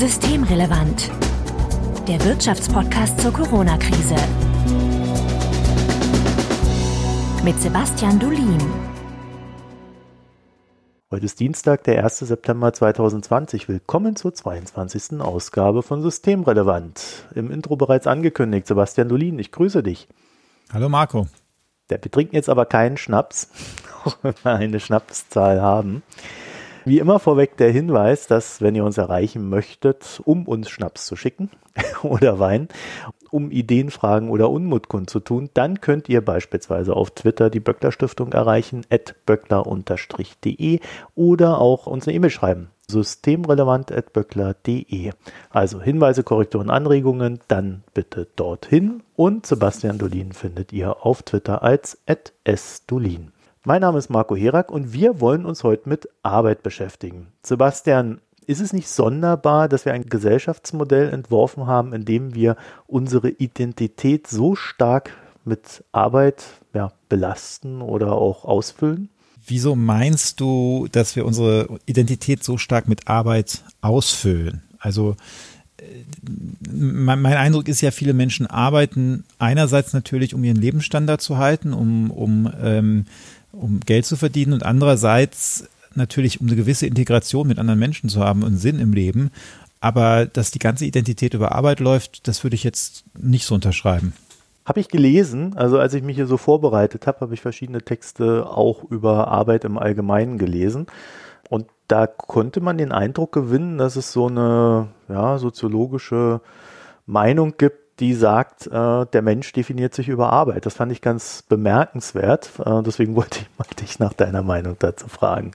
Systemrelevant. Der Wirtschaftspodcast zur Corona-Krise. Mit Sebastian Dulin. Heute ist Dienstag, der 1. September 2020. Willkommen zur 22. Ausgabe von Systemrelevant. Im Intro bereits angekündigt. Sebastian Dulin, ich grüße dich. Hallo Marco. Der betrinkt jetzt aber keinen Schnaps, auch wenn wir eine Schnapszahl haben. Wie immer vorweg der Hinweis, dass wenn ihr uns erreichen möchtet, um uns Schnaps zu schicken oder Wein, um Ideenfragen oder Unmut kundzutun, dann könnt ihr beispielsweise auf Twitter die Böckler Stiftung erreichen, at böckler-de oder auch uns eine E-Mail schreiben, systemrelevant.böckler.de. Also Hinweise, Korrekturen, Anregungen, dann bitte dorthin und Sebastian Dolin findet ihr auf Twitter als at sdolin. Mein Name ist Marco Herak und wir wollen uns heute mit Arbeit beschäftigen. Sebastian, ist es nicht sonderbar, dass wir ein Gesellschaftsmodell entworfen haben, in dem wir unsere Identität so stark mit Arbeit ja, belasten oder auch ausfüllen? Wieso meinst du, dass wir unsere Identität so stark mit Arbeit ausfüllen? Also äh, mein, Eindruck ist ja, viele Menschen arbeiten einerseits natürlich, um ihren Lebensstandard zu halten, um, um ähm, um Geld zu verdienen und andererseits natürlich, um eine gewisse Integration mit anderen Menschen zu haben und Sinn im Leben. Aber dass die ganze Identität über Arbeit läuft, das würde ich jetzt nicht so unterschreiben. Habe ich gelesen, also als ich mich hier so vorbereitet habe, habe ich verschiedene Texte auch über Arbeit im Allgemeinen gelesen. Und da konnte man den Eindruck gewinnen, dass es so eine ja, soziologische Meinung gibt, die sagt, äh, der Mensch definiert sich über Arbeit. Das fand ich ganz bemerkenswert. Äh, deswegen wollte ich mal dich nach deiner Meinung dazu fragen.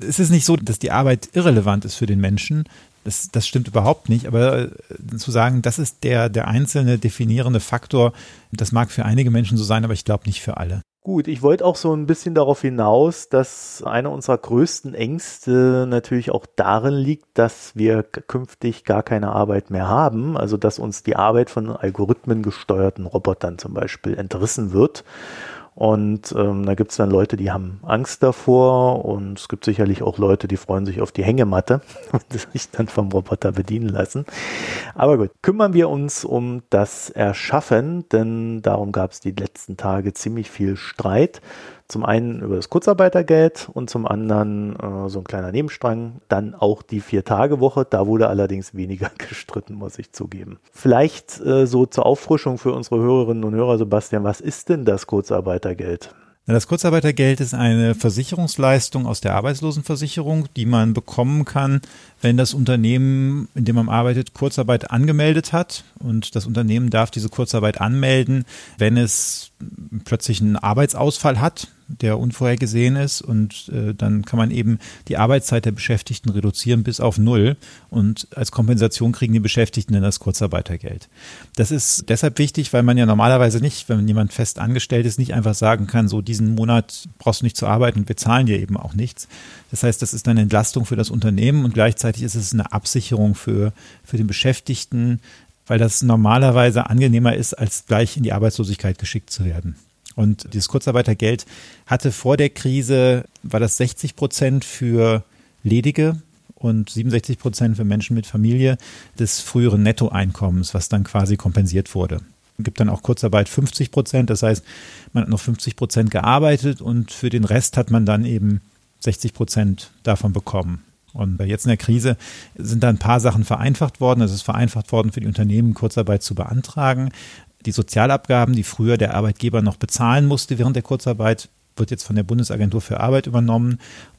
Es ist nicht so, dass die Arbeit irrelevant ist für den Menschen. Das, das stimmt überhaupt nicht. Aber äh, zu sagen, das ist der, der einzelne definierende Faktor, das mag für einige Menschen so sein, aber ich glaube nicht für alle. Gut, ich wollte auch so ein bisschen darauf hinaus, dass einer unserer größten Ängste natürlich auch darin liegt, dass wir künftig gar keine Arbeit mehr haben. Also dass uns die Arbeit von Algorithmen gesteuerten Robotern zum Beispiel entrissen wird. Und ähm, da gibt es dann Leute, die haben Angst davor und es gibt sicherlich auch Leute, die freuen sich auf die Hängematte und sich dann vom Roboter bedienen lassen. Aber gut, kümmern wir uns um das Erschaffen, denn darum gab es die letzten Tage ziemlich viel Streit. Zum einen über das Kurzarbeitergeld und zum anderen äh, so ein kleiner Nebenstrang. Dann auch die Vier-Tage-Woche. Da wurde allerdings weniger gestritten, muss ich zugeben. Vielleicht äh, so zur Auffrischung für unsere Hörerinnen und Hörer, Sebastian, was ist denn das Kurzarbeitergeld? Das Kurzarbeitergeld ist eine Versicherungsleistung aus der Arbeitslosenversicherung, die man bekommen kann, wenn das Unternehmen, in dem man arbeitet, Kurzarbeit angemeldet hat. Und das Unternehmen darf diese Kurzarbeit anmelden, wenn es plötzlich einen Arbeitsausfall hat der unvorhergesehen ist und äh, dann kann man eben die Arbeitszeit der Beschäftigten reduzieren bis auf null und als Kompensation kriegen die Beschäftigten dann das Kurzarbeitergeld. Das ist deshalb wichtig, weil man ja normalerweise nicht, wenn jemand fest angestellt ist, nicht einfach sagen kann, so diesen Monat brauchst du nicht zu arbeiten und wir zahlen dir eben auch nichts. Das heißt, das ist eine Entlastung für das Unternehmen und gleichzeitig ist es eine Absicherung für, für den Beschäftigten, weil das normalerweise angenehmer ist, als gleich in die Arbeitslosigkeit geschickt zu werden. Und dieses Kurzarbeitergeld hatte vor der Krise, war das 60 Prozent für Ledige und 67 Prozent für Menschen mit Familie des früheren Nettoeinkommens, was dann quasi kompensiert wurde. Es gibt dann auch Kurzarbeit 50 Prozent, das heißt, man hat noch 50 Prozent gearbeitet und für den Rest hat man dann eben 60 Prozent davon bekommen. Und jetzt in der Krise sind da ein paar Sachen vereinfacht worden. Es ist vereinfacht worden, für die Unternehmen Kurzarbeit zu beantragen. Die Sozialabgaben, die früher der Arbeitgeber noch bezahlen musste während der Kurzarbeit, wird jetzt von der Bundesagentur für Arbeit übernommen.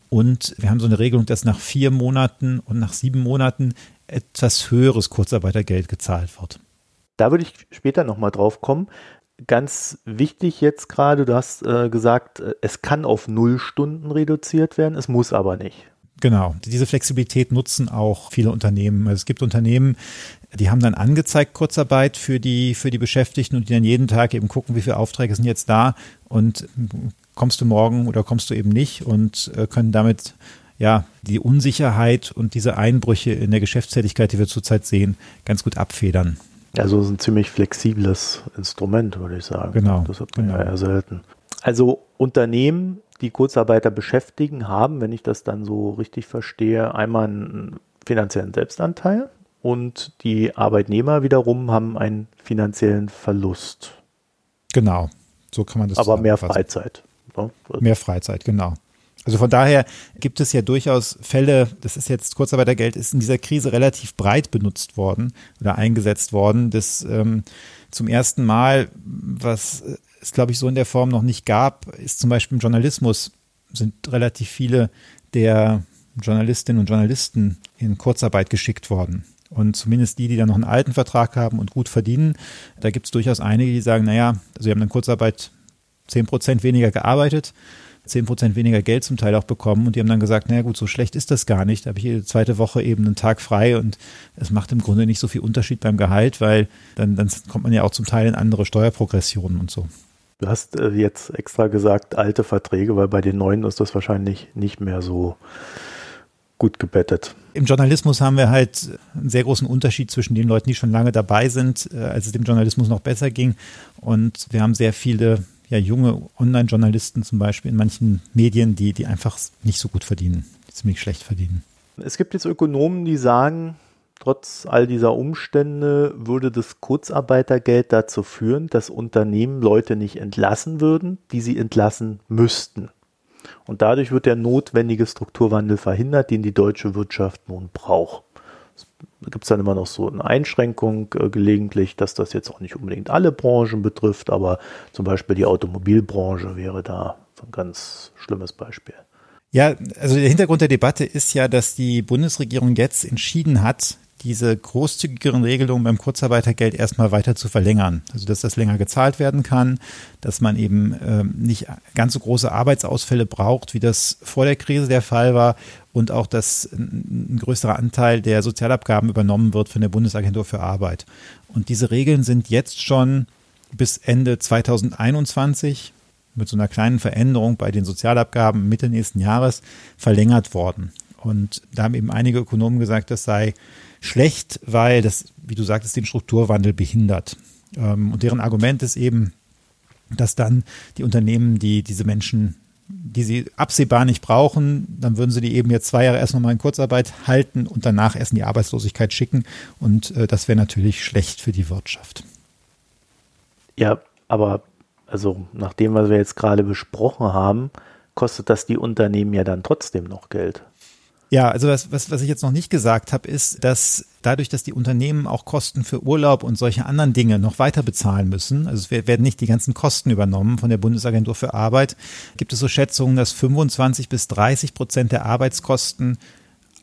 Und wir haben so eine Regelung, dass nach vier Monaten und nach sieben Monaten etwas höheres Kurzarbeitergeld gezahlt wird. Da würde ich später nochmal drauf kommen. Ganz wichtig jetzt gerade, du hast äh, gesagt, äh, es kann auf null Stunden reduziert werden, es muss aber nicht. Genau, diese Flexibilität nutzen auch viele Unternehmen. Also es gibt Unternehmen, die haben dann angezeigt Kurzarbeit für die, für die Beschäftigten und die dann jeden Tag eben gucken, wie viele Aufträge sind jetzt da und kommst du morgen oder kommst du eben nicht und äh, können damit ja die Unsicherheit und diese Einbrüche in der Geschäftstätigkeit, die wir zurzeit sehen, ganz gut abfedern. Also es ist ein ziemlich flexibles Instrument, würde ich sagen. Genau. Das hat man genau. ja eher selten. Also Unternehmen die Kurzarbeiter beschäftigen, haben, wenn ich das dann so richtig verstehe, einmal einen finanziellen Selbstanteil und die Arbeitnehmer wiederum haben einen finanziellen Verlust. Genau, so kann man das Aber mehr Freizeit. Ja. Mehr Freizeit, genau. Also von daher gibt es ja durchaus Fälle, das ist jetzt Kurzarbeitergeld, ist in dieser Krise relativ breit benutzt worden oder eingesetzt worden. Das ähm, zum ersten Mal, was es glaube ich so in der Form noch nicht gab, ist zum Beispiel im Journalismus sind relativ viele der Journalistinnen und Journalisten in Kurzarbeit geschickt worden. Und zumindest die, die dann noch einen alten Vertrag haben und gut verdienen, da gibt es durchaus einige, die sagen, naja, also sie haben in Kurzarbeit zehn Prozent weniger gearbeitet, zehn Prozent weniger Geld zum Teil auch bekommen und die haben dann gesagt, naja gut, so schlecht ist das gar nicht. Da habe ich jede zweite Woche eben einen Tag frei und es macht im Grunde nicht so viel Unterschied beim Gehalt, weil dann, dann kommt man ja auch zum Teil in andere Steuerprogressionen und so. Du hast äh, jetzt extra gesagt alte Verträge, weil bei den neuen ist das wahrscheinlich nicht mehr so gut gebettet. Im Journalismus haben wir halt einen sehr großen Unterschied zwischen den Leuten, die schon lange dabei sind, äh, als es dem Journalismus noch besser ging. Und wir haben sehr viele ja, junge Online-Journalisten zum Beispiel in manchen Medien, die, die einfach nicht so gut verdienen, die ziemlich schlecht verdienen. Es gibt jetzt Ökonomen, die sagen, trotz all dieser Umstände würde das Kurzarbeitergeld dazu führen, dass Unternehmen Leute nicht entlassen würden, die sie entlassen müssten. Und dadurch wird der notwendige Strukturwandel verhindert, den die deutsche Wirtschaft nun braucht. Da gibt es dann immer noch so eine Einschränkung äh, gelegentlich, dass das jetzt auch nicht unbedingt alle Branchen betrifft, aber zum Beispiel die Automobilbranche wäre da ein ganz schlimmes Beispiel. Ja, also der Hintergrund der Debatte ist ja, dass die Bundesregierung jetzt entschieden hat, diese großzügigeren Regelungen beim Kurzarbeitergeld erstmal weiter zu verlängern. Also dass das länger gezahlt werden kann, dass man eben ähm, nicht ganz so große Arbeitsausfälle braucht, wie das vor der Krise der Fall war und auch, dass ein größerer Anteil der Sozialabgaben übernommen wird von der Bundesagentur für Arbeit. Und diese Regeln sind jetzt schon bis Ende 2021 mit so einer kleinen Veränderung bei den Sozialabgaben Mitte nächsten Jahres verlängert worden. Und da haben eben einige Ökonomen gesagt, das sei schlecht, weil das, wie du sagtest, den Strukturwandel behindert. Ähm, und deren Argument ist eben, dass dann die Unternehmen, die diese Menschen, die sie absehbar nicht brauchen, dann würden sie die eben jetzt zwei Jahre erst nochmal in Kurzarbeit halten und danach erst in die Arbeitslosigkeit schicken. Und äh, das wäre natürlich schlecht für die Wirtschaft. Ja, aber also nach dem, was wir jetzt gerade besprochen haben, kostet das die Unternehmen ja dann trotzdem noch Geld. Ja, also was, was, was ich jetzt noch nicht gesagt habe, ist, dass dadurch, dass die Unternehmen auch Kosten für Urlaub und solche anderen Dinge noch weiter bezahlen müssen, also es werden nicht die ganzen Kosten übernommen von der Bundesagentur für Arbeit, gibt es so Schätzungen, dass 25 bis 30 Prozent der Arbeitskosten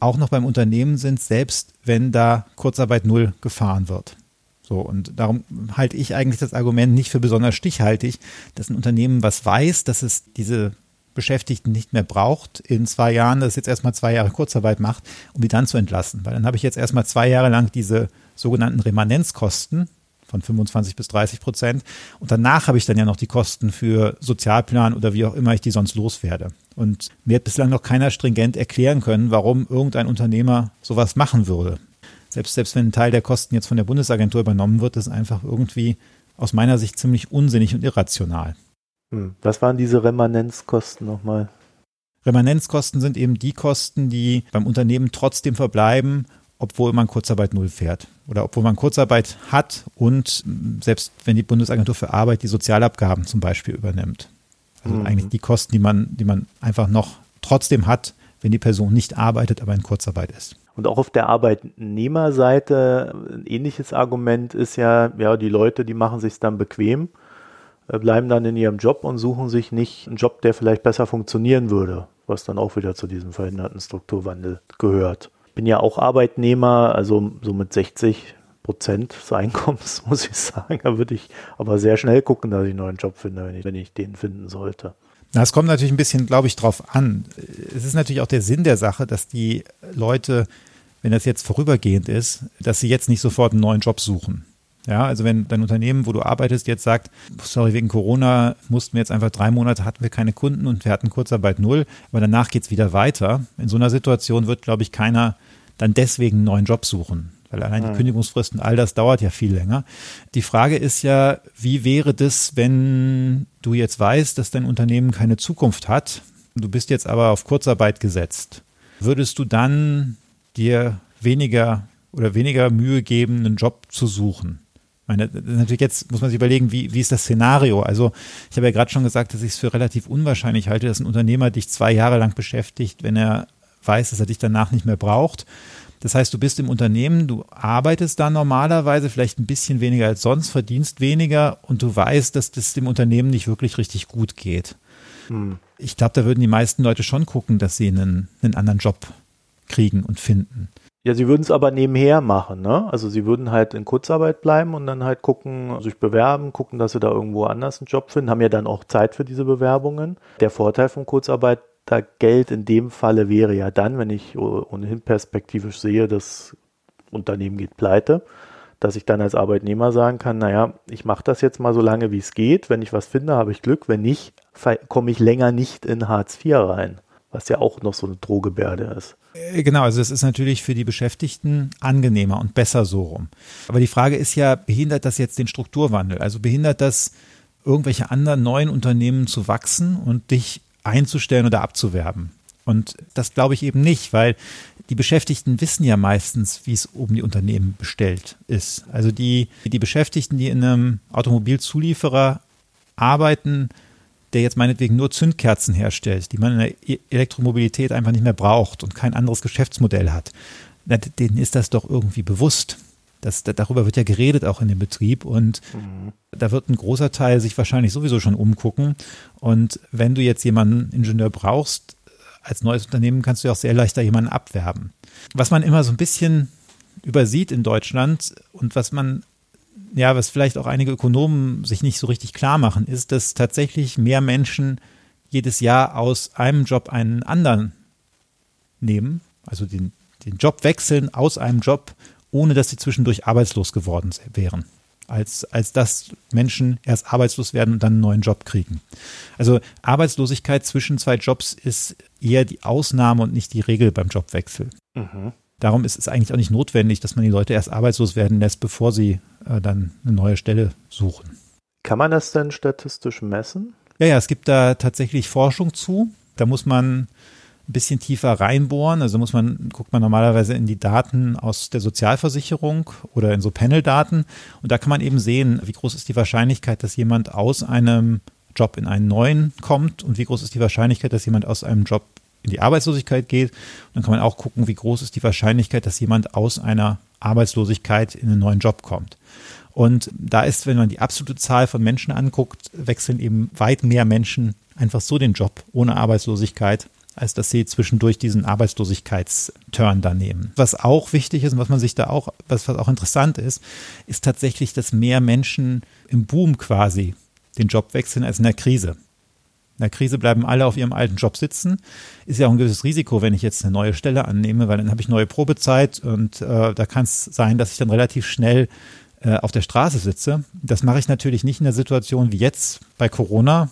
auch noch beim Unternehmen sind, selbst wenn da Kurzarbeit null gefahren wird. So, und darum halte ich eigentlich das Argument nicht für besonders stichhaltig, dass ein Unternehmen was weiß, dass es diese Beschäftigten nicht mehr braucht in zwei Jahren, das jetzt erstmal zwei Jahre Kurzarbeit macht, um die dann zu entlassen. Weil dann habe ich jetzt erstmal zwei Jahre lang diese sogenannten Remanenzkosten von 25 bis 30 Prozent. Und danach habe ich dann ja noch die Kosten für Sozialplan oder wie auch immer ich die sonst loswerde. Und mir hat bislang noch keiner stringent erklären können, warum irgendein Unternehmer sowas machen würde. Selbst, selbst wenn ein Teil der Kosten jetzt von der Bundesagentur übernommen wird, ist einfach irgendwie aus meiner Sicht ziemlich unsinnig und irrational. Hm. Was waren diese Remanenzkosten nochmal? Remanenzkosten sind eben die Kosten, die beim Unternehmen trotzdem verbleiben, obwohl man Kurzarbeit null fährt oder obwohl man Kurzarbeit hat und selbst wenn die Bundesagentur für Arbeit die Sozialabgaben zum Beispiel übernimmt. Also mhm. eigentlich die Kosten, die man, die man einfach noch trotzdem hat, wenn die Person nicht arbeitet, aber in Kurzarbeit ist. Und auch auf der Arbeitnehmerseite ein ähnliches Argument ist ja, ja, die Leute, die machen sich dann bequem bleiben dann in ihrem Job und suchen sich nicht einen Job, der vielleicht besser funktionieren würde, was dann auch wieder zu diesem verhinderten Strukturwandel gehört. Bin ja auch Arbeitnehmer, also so mit 60 Prozent des Einkommens, muss ich sagen. Da würde ich aber sehr schnell gucken, dass ich einen neuen Job finde, wenn ich, wenn ich den finden sollte. Na, es kommt natürlich ein bisschen, glaube ich, drauf an. Es ist natürlich auch der Sinn der Sache, dass die Leute, wenn das jetzt vorübergehend ist, dass sie jetzt nicht sofort einen neuen Job suchen. Ja, also wenn dein Unternehmen, wo du arbeitest, jetzt sagt, sorry, wegen Corona mussten wir jetzt einfach drei Monate, hatten wir keine Kunden und wir hatten Kurzarbeit null, aber danach geht es wieder weiter. In so einer Situation wird, glaube ich, keiner dann deswegen einen neuen Job suchen. Weil allein die Kündigungsfristen, all das dauert ja viel länger. Die Frage ist ja, wie wäre das, wenn du jetzt weißt, dass dein Unternehmen keine Zukunft hat, du bist jetzt aber auf Kurzarbeit gesetzt. Würdest du dann dir weniger oder weniger Mühe geben, einen Job zu suchen. Ich meine, natürlich jetzt muss man sich überlegen, wie, wie ist das Szenario? Also ich habe ja gerade schon gesagt, dass ich es für relativ unwahrscheinlich halte, dass ein Unternehmer dich zwei Jahre lang beschäftigt, wenn er weiß, dass er dich danach nicht mehr braucht. Das heißt, du bist im Unternehmen, du arbeitest da normalerweise vielleicht ein bisschen weniger als sonst, verdienst weniger und du weißt, dass das dem Unternehmen nicht wirklich richtig gut geht. Hm. Ich glaube, da würden die meisten Leute schon gucken, dass sie einen, einen anderen Job kriegen und finden. Ja, sie würden es aber nebenher machen, ne? Also sie würden halt in Kurzarbeit bleiben und dann halt gucken, sich bewerben, gucken, dass sie da irgendwo anders einen Job finden, haben ja dann auch Zeit für diese Bewerbungen. Der Vorteil von Kurzarbeit da Geld in dem Falle wäre ja dann, wenn ich ohnehin perspektivisch sehe, das Unternehmen geht pleite, dass ich dann als Arbeitnehmer sagen kann, naja, ich mache das jetzt mal so lange, wie es geht. Wenn ich was finde, habe ich Glück. Wenn nicht, komme ich länger nicht in Hartz IV rein, was ja auch noch so eine Drohgebärde ist. Äh, genau, also es ist natürlich für die Beschäftigten angenehmer und besser so rum. Aber die Frage ist ja, behindert das jetzt den Strukturwandel? Also behindert das irgendwelche anderen neuen Unternehmen zu wachsen und dich einzustellen oder abzuwerben. Und das glaube ich eben nicht, weil die Beschäftigten wissen ja meistens, wie es um die Unternehmen bestellt ist. Also die, die Beschäftigten, die in einem Automobilzulieferer arbeiten, der jetzt meinetwegen nur Zündkerzen herstellt, die man in der e-, Elektromobilität einfach nicht mehr braucht und kein anderes Geschäftsmodell hat, denen ist das doch irgendwie bewusst. Das, darüber wird ja geredet auch in dem Betrieb und mhm. da wird ein großer Teil sich wahrscheinlich sowieso schon umgucken. Und wenn du jetzt jemanden Ingenieur brauchst, als neues Unternehmen kannst du ja auch sehr leichter jemanden abwerben. Was man immer so ein bisschen übersieht in Deutschland und was man, ja, was vielleicht auch einige Ökonomen sich nicht so richtig klar machen, ist, dass tatsächlich mehr Menschen jedes Jahr aus einem Job einen anderen nehmen, also den, den Job wechseln aus einem Job ohne dass sie zwischendurch arbeitslos geworden wären. Als, als dass Menschen erst arbeitslos werden und dann einen neuen Job kriegen. Also Arbeitslosigkeit zwischen zwei Jobs ist eher die Ausnahme und nicht die Regel beim Jobwechsel. Mhm. Darum ist es eigentlich auch nicht notwendig, dass man die Leute erst arbeitslos werden lässt, bevor sie äh, dann eine neue Stelle suchen. Kann man das denn statistisch messen? Ja, ja, es gibt da tatsächlich Forschung zu. Da muss man ein bisschen tiefer reinbohren. Also muss man, guckt man normalerweise in die Daten aus der Sozialversicherung oder in so Panel-Daten. Und da kann man eben sehen, wie groß ist die Wahrscheinlichkeit, dass jemand aus einem Job in einen neuen kommt und wie groß ist die Wahrscheinlichkeit, dass jemand aus einem Job in die Arbeitslosigkeit geht. Und dann kann man auch gucken, wie groß ist die Wahrscheinlichkeit, dass jemand aus einer Arbeitslosigkeit in einen neuen Job kommt. Und da ist, wenn man die absolute Zahl von Menschen anguckt, wechseln eben weit mehr Menschen einfach so den Job ohne Arbeitslosigkeit als dass sie zwischendurch diesen Arbeitslosigkeitsturn da nehmen. Was auch wichtig ist und was man sich da auch, was, was auch interessant ist, ist tatsächlich, dass mehr Menschen im Boom quasi den Job wechseln als in der Krise. In der Krise bleiben alle auf ihrem alten Job sitzen. Ist ja auch ein gewisses Risiko, wenn ich jetzt eine neue Stelle annehme, weil dann habe ich neue Probezeit und äh, da kann es sein, dass ich dann relativ schnell äh, auf der Straße sitze. Das mache ich natürlich nicht in der Situation wie jetzt bei Corona,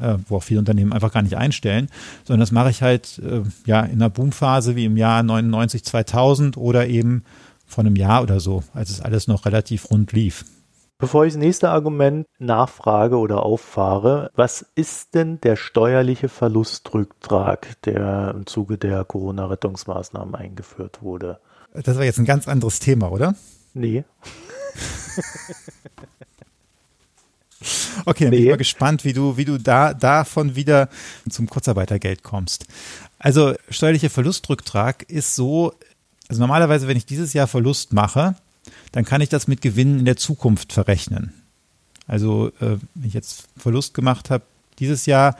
äh, wo auch viele Unternehmen einfach gar nicht einstellen, sondern das mache ich halt äh, ja in einer Boomphase wie im Jahr 99, 2000 oder eben vor einem Jahr oder so, als es alles noch relativ rund lief. Bevor ich das nächste Argument nachfrage oder auffahre, was ist denn der steuerliche Verlustrücktrag, der im Zuge der Corona-Rettungsmaßnahmen eingeführt wurde? Das war jetzt ein ganz anderes Thema, oder? Nee. Okay, dann bin ich mal gespannt, wie du, wie du da, davon wieder zum Kurzarbeitergeld kommst. Also, steuerlicher Verlustrücktrag ist so, also normalerweise, wenn ich dieses Jahr Verlust mache, dann kann ich das mit Gewinnen in der Zukunft verrechnen. Also, äh, wenn ich jetzt Verlust gemacht habe dieses Jahr,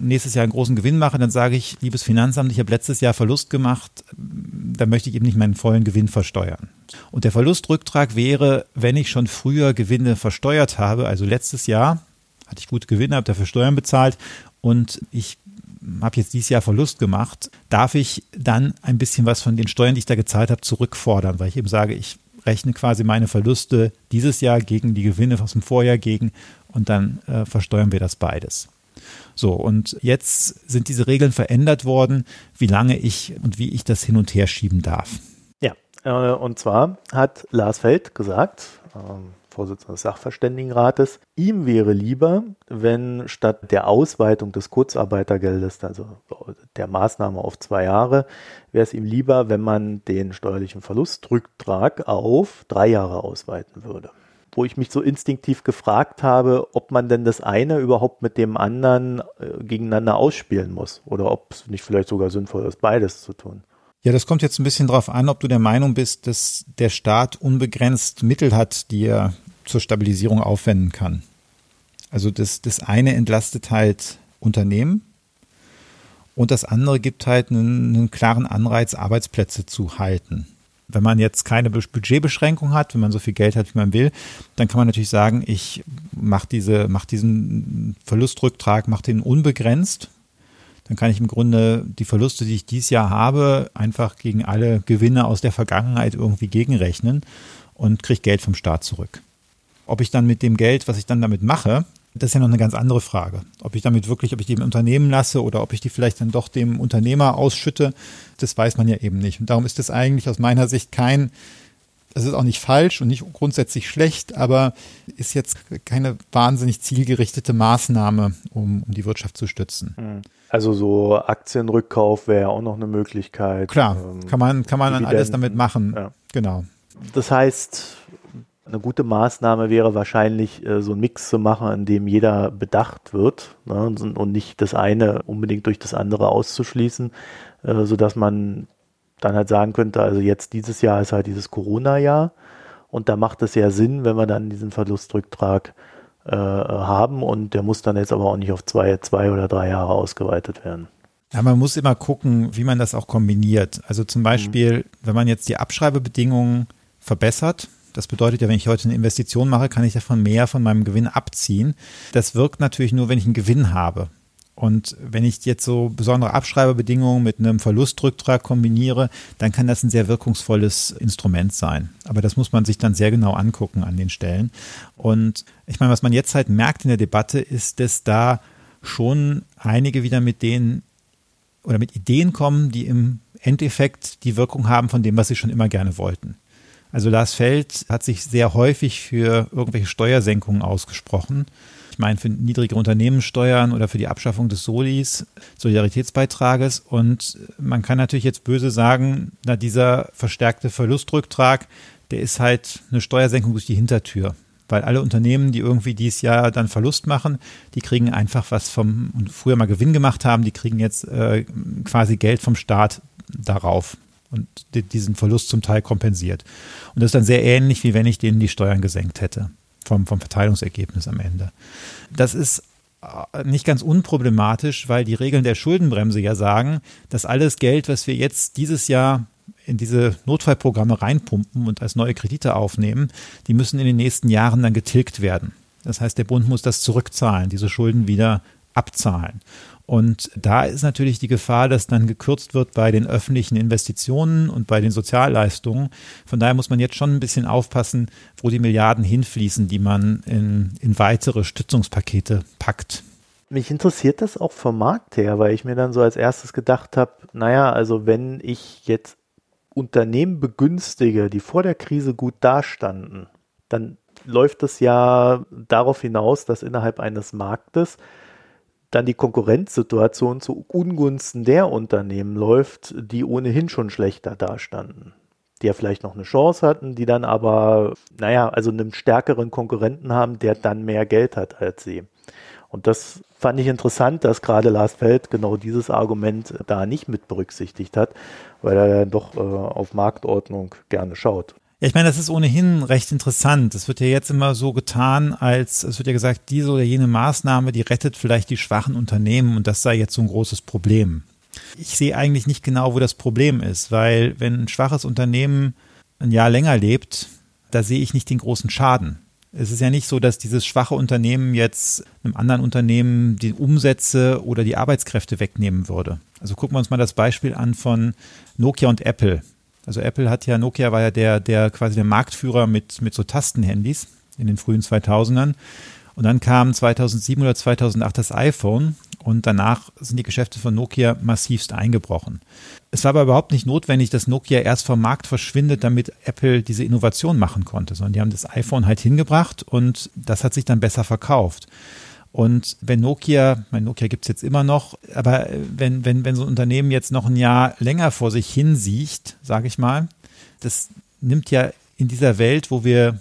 nächstes Jahr einen großen Gewinn mache, dann sage ich, liebes Finanzamt, ich habe letztes Jahr Verlust gemacht, da möchte ich eben nicht meinen vollen Gewinn versteuern. Und der Verlustrücktrag wäre, wenn ich schon früher Gewinne versteuert habe, also letztes Jahr hatte ich gute Gewinne, habe dafür Steuern bezahlt und ich habe jetzt dieses Jahr Verlust gemacht, darf ich dann ein bisschen was von den Steuern, die ich da gezahlt habe, zurückfordern, weil ich eben sage, ich rechne quasi meine Verluste dieses Jahr gegen die Gewinne aus dem Vorjahr gegen und dann äh, versteuern wir das beides. So, und jetzt sind diese Regeln verändert worden, wie lange ich und wie ich das hin und her schieben darf. Ja, äh, und zwar hat Lars Feld gesagt, äh, Vorsitzender des Sachverständigenrates. Ihm wäre lieber, wenn statt der Ausweitung des Kurzarbeitergeldes, also der Maßnahme auf zwei Jahre, wäre es ihm lieber, wenn man den steuerlichen Verlustrücktrag auf drei Jahre ausweiten würde wo ich mich so instinktiv gefragt habe, ob man denn das eine überhaupt mit dem anderen äh, gegeneinander ausspielen muss oder ob es nicht vielleicht sogar sinnvoll ist, beides zu tun. Ja, das kommt jetzt ein bisschen darauf an, ob du der Meinung bist, dass der Staat unbegrenzt Mittel hat, die er zur Stabilisierung aufwenden kann. Also das, das eine entlastet halt Unternehmen und das andere gibt halt einen, einen klaren Anreiz, Arbeitsplätze zu halten. Wenn man jetzt keine Budgetbeschränkung hat, wenn man so viel Geld hat, wie man will, dann kann man natürlich sagen, ich mache diese, mach diesen Verlustrücktrag, mache den unbegrenzt. Dann kann ich im Grunde die Verluste, die ich dieses Jahr habe, einfach gegen alle Gewinne aus der Vergangenheit irgendwie gegenrechnen und kriege Geld vom Staat zurück. Ob ich dann mit dem Geld, was ich dann damit mache, das ist ja noch eine ganz andere Frage. Ob ich damit wirklich, ob ich die im Unternehmen lasse oder ob ich die vielleicht dann doch dem Unternehmer ausschütte, das weiß man ja eben nicht. Und darum ist das eigentlich aus meiner Sicht kein, das ist auch nicht falsch und nicht grundsätzlich schlecht, aber ist jetzt keine wahnsinnig zielgerichtete Maßnahme, um, um die Wirtschaft zu stützen. Hm. Also so Aktienrückkauf wäre auch noch eine Möglichkeit. Klar, ähm, kann man, kann man dann alles damit machen. Ja. Genau. Das heißt, eine gute Maßnahme wäre wahrscheinlich, äh, so einen Mix zu machen, in dem jeder bedacht wird ne, und nicht das eine unbedingt durch das andere auszuschließen, äh, sodass man dann halt sagen könnte, also jetzt dieses Jahr ist halt dieses Corona-Jahr und da macht es ja Sinn, wenn wir dann diesen Verlustrücktrag äh, haben und der muss dann jetzt aber auch nicht auf zwei, zwei oder drei Jahre ausgeweitet werden. Ja, man muss immer gucken, wie man das auch kombiniert. Also zum Beispiel, mhm. wenn man jetzt die Abschreibebedingungen verbessert, das bedeutet ja, wenn ich heute eine Investition mache, kann ich davon mehr von meinem Gewinn abziehen. Das wirkt natürlich nur, wenn ich einen Gewinn habe. Und wenn ich jetzt so besondere Abschreibebedingungen mit einem Verlustrücktrag kombiniere, dann kann das ein sehr wirkungsvolles Instrument sein. Aber das muss man sich dann sehr genau angucken an den Stellen. Und ich meine, was man jetzt halt merkt in der Debatte, ist, dass da schon einige wieder mit denen oder mit Ideen kommen, die im Endeffekt die Wirkung haben von dem, was sie schon immer gerne wollten. Also Lars Feld hat sich sehr häufig für irgendwelche Steuersenkungen ausgesprochen. Ich meine, für niedrige Unternehmenssteuern oder für die Abschaffung des Solis, Solidaritätsbeitrages. Und man kann natürlich jetzt böse sagen, na, dieser verstärkte Verlustrücktrag, der ist halt eine Steuersenkung durch die Hintertür. Weil alle Unternehmen, die irgendwie dieses Jahr dann Verlust machen, die kriegen einfach was vom, und früher mal Gewinn gemacht haben, die kriegen jetzt äh, quasi Geld vom Staat darauf und diesen Verlust zum Teil kompensiert. Und das ist dann sehr ähnlich, wie wenn ich denen die Steuern gesenkt hätte, vom, vom Verteilungsergebnis am Ende. Das ist äh, nicht ganz unproblematisch, weil die Regeln der Schuldenbremse ja sagen, dass alles Geld, was wir jetzt dieses Jahr in diese Notfallprogramme reinpumpen und als neue Kredite aufnehmen, die müssen in den nächsten Jahren dann getilgt werden. Das heißt, der Bund muss das zurückzahlen, diese Schulden wieder abzahlen. Und da ist natürlich die Gefahr, dass dann gekürzt wird bei den öffentlichen Investitionen und bei den Sozialleistungen. Von daher muss man jetzt schon ein bisschen aufpassen, wo die Milliarden hinfließen, die man in, in weitere Stützungspakete packt. Mich interessiert das auch vom Markt her, weil ich mir dann so als erstes gedacht habe, naja, also wenn ich jetzt Unternehmen begünstige, die vor der Krise gut dastanden, dann läuft es ja darauf hinaus, dass innerhalb eines Marktes dann die Konkurrenzsituation zu Ungunsten der Unternehmen läuft, die ohnehin schon schlechter dastanden. Die ja vielleicht noch eine Chance hatten, die dann aber, naja, also einen stärkeren Konkurrenten haben, der dann mehr Geld hat als sie. Und das fand ich interessant, dass gerade Lars Feld genau dieses Argument da nicht mit berücksichtigt hat, weil er dann doch äh, auf Marktordnung gerne schaut. Ja, ich meine, das ist ohnehin recht interessant. Es wird ja jetzt immer so getan, als es wird ja gesagt, diese oder jene Maßnahme, die rettet vielleicht die schwachen Unternehmen und das sei jetzt so ein großes Problem. Ich sehe eigentlich nicht genau, wo das Problem ist, weil wenn ein schwaches Unternehmen ein Jahr länger lebt, da sehe ich nicht den großen Schaden. Es ist ja nicht so, dass dieses schwache Unternehmen jetzt einem anderen Unternehmen die Umsätze oder die Arbeitskräfte wegnehmen würde. Also gucken wir uns mal das Beispiel an von Nokia und Apple. Also Apple hat ja, Nokia war ja der, der quasi der Marktführer mit, mit so Tastenhandys in den frühen 2000ern. Und dann kam 2007 oder 2008 das iPhone und danach sind die Geschäfte von Nokia massivst eingebrochen. Es war aber überhaupt nicht notwendig, dass Nokia erst vom Markt verschwindet, damit Apple diese Innovation machen konnte, sondern die haben das iPhone halt hingebracht und das hat sich dann besser verkauft. Und wenn Nokia, mein Nokia gibt es jetzt immer noch, aber wenn, wenn, wenn so ein Unternehmen jetzt noch ein Jahr länger vor sich hin sieht, sage ich mal, das nimmt ja in dieser Welt, wo wir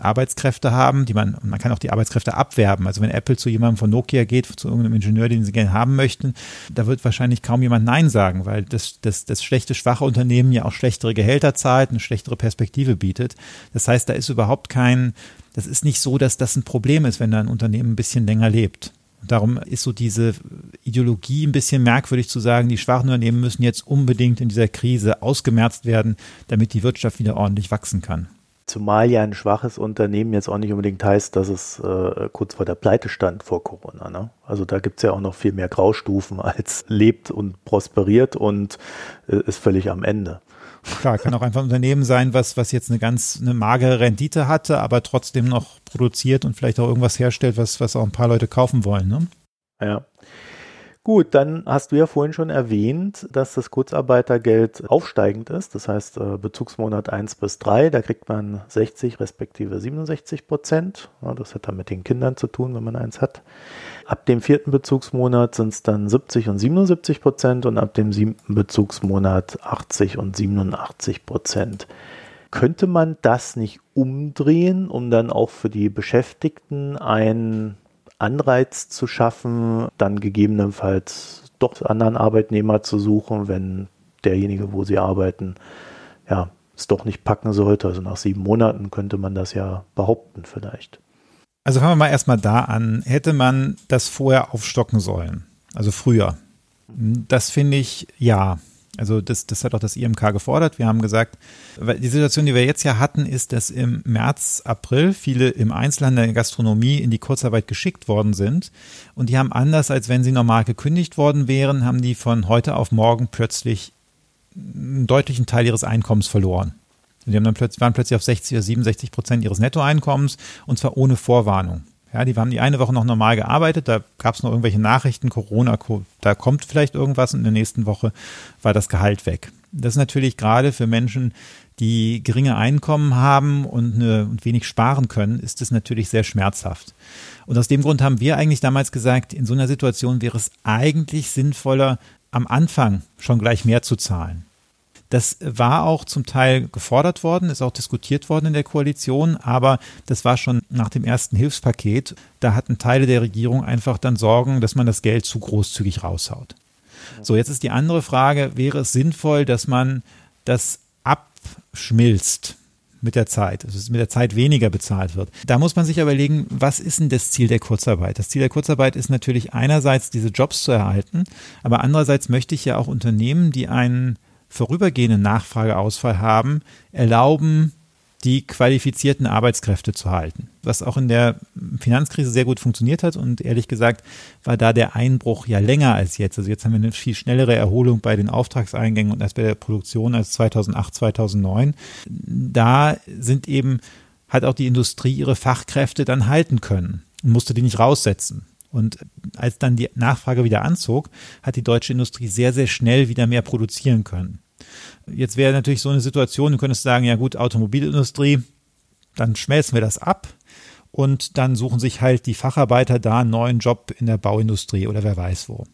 Arbeitskräfte haben, die man, man kann auch die Arbeitskräfte abwerben. Also wenn Apple zu jemandem von Nokia geht, zu irgendeinem Ingenieur, den sie gerne haben möchten, da wird wahrscheinlich kaum jemand Nein sagen, weil das, das, das schlechte, schwache Unternehmen ja auch schlechtere Gehälter zahlt, eine schlechtere Perspektive bietet. Das heißt, da ist überhaupt kein, das ist nicht so, dass das ein Problem ist, wenn da ein Unternehmen ein bisschen länger lebt. Und darum ist so diese Ideologie ein bisschen merkwürdig zu sagen, die schwachen Unternehmen müssen jetzt unbedingt in dieser Krise ausgemerzt werden, damit die Wirtschaft wieder ordentlich wachsen kann. Zumal ja ein schwaches Unternehmen jetzt auch nicht unbedingt heißt, dass es äh, kurz vor der Pleite stand vor Corona. Ne? Also da gibt es ja auch noch viel mehr Graustufen als lebt und prosperiert und äh, ist völlig am Ende. Klar, kann auch einfach ein Unternehmen sein, was, was jetzt eine ganz eine magere Rendite hatte, aber trotzdem noch produziert und vielleicht auch irgendwas herstellt, was, was auch ein paar Leute kaufen wollen. Ne? Ja. Gut, dann hast du ja vorhin schon erwähnt, dass das Kurzarbeitergeld aufsteigend ist. Das heißt, äh, Bezugsmonat 1 bis 3, da kriegt man 60 respektive 67 Prozent. Das hat dann mit den Kindern zu tun, wenn man eins hat. Ab dem vierten Bezugsmonat sind es dann 70 und 77 Prozent und ab dem siebten Bezugsmonat 80 und 87 Prozent. Könnte man das nicht umdrehen, um dann auch für die Beschäftigten ein Anreiz zu schaffen, dann gegebenenfalls doch anderen Arbeitnehmer zu suchen, wenn derjenige, wo sie arbeiten, ja, es doch nicht packen sollte. Also nach sieben Monaten könnte man das ja behaupten vielleicht. Also fangen wir mal erstmal da an. Hätte man das vorher aufstocken sollen? Also früher? Das finde ich ja. Also das, das hat auch das IMK gefordert. Wir haben gesagt, die Situation, die wir jetzt ja hatten, ist, dass im März, April viele im Einzelhandel der Gastronomie in die Kurzarbeit geschickt worden sind. Und die haben anders, als wenn sie normal gekündigt worden wären, haben die von heute auf morgen plötzlich einen deutlichen Teil ihres Einkommens verloren. Die haben dann plötzlich, waren plötzlich auf 60 oder 67 Prozent ihres Nettoeinkommens und zwar ohne Vorwarnung. Ja, die haben die eine Woche noch normal gearbeitet, da gab es noch irgendwelche Nachrichten, Corona, da kommt vielleicht irgendwas und in der nächsten Woche war das Gehalt weg. Das ist natürlich gerade für Menschen, die geringe Einkommen haben und, eine, und wenig sparen können, ist das natürlich sehr schmerzhaft. Und aus dem Grund haben wir eigentlich damals gesagt, in so einer Situation wäre es eigentlich sinnvoller, am Anfang schon gleich mehr zu zahlen. Das war auch zum Teil gefordert worden, ist auch diskutiert worden in der Koalition, aber das war schon nach dem ersten Hilfspaket. Da hatten Teile der Regierung einfach dann Sorgen, dass man das Geld zu großzügig raushaut. So, jetzt ist die andere Frage, wäre es sinnvoll, dass man das abschmilzt? mit der Zeit, es mit der Zeit weniger bezahlt wird. Da muss man sich überlegen, was ist denn das Ziel der Kurzarbeit? Das Ziel der Kurzarbeit ist natürlich einerseits diese Jobs zu erhalten, aber andererseits möchte ich ja auch Unternehmen, die einen vorübergehenden Nachfrageausfall haben, erlauben, die qualifizierten Arbeitskräfte zu halten. Was auch in der Finanzkrise sehr gut funktioniert hat und ehrlich gesagt war da der Einbruch ja länger als jetzt. Also jetzt haben wir eine viel schnellere Erholung bei den Auftragseingängen und als bei der Produktion als 2008, 2009. Da sind eben, hat auch die Industrie ihre Fachkräfte dann halten können und musste die nicht raussetzen. Und als dann die Nachfrage wieder anzog, hat die deutsche Industrie sehr, sehr schnell wieder mehr produzieren können. Jetzt wäre natürlich so eine Situation, du könntest sagen, ja gut, Automobilindustrie, dann schmelzen wir das ab und dann suchen sich halt die Facharbeiter da einen neuen Job in der Bauindustrie oder wer weiß wo.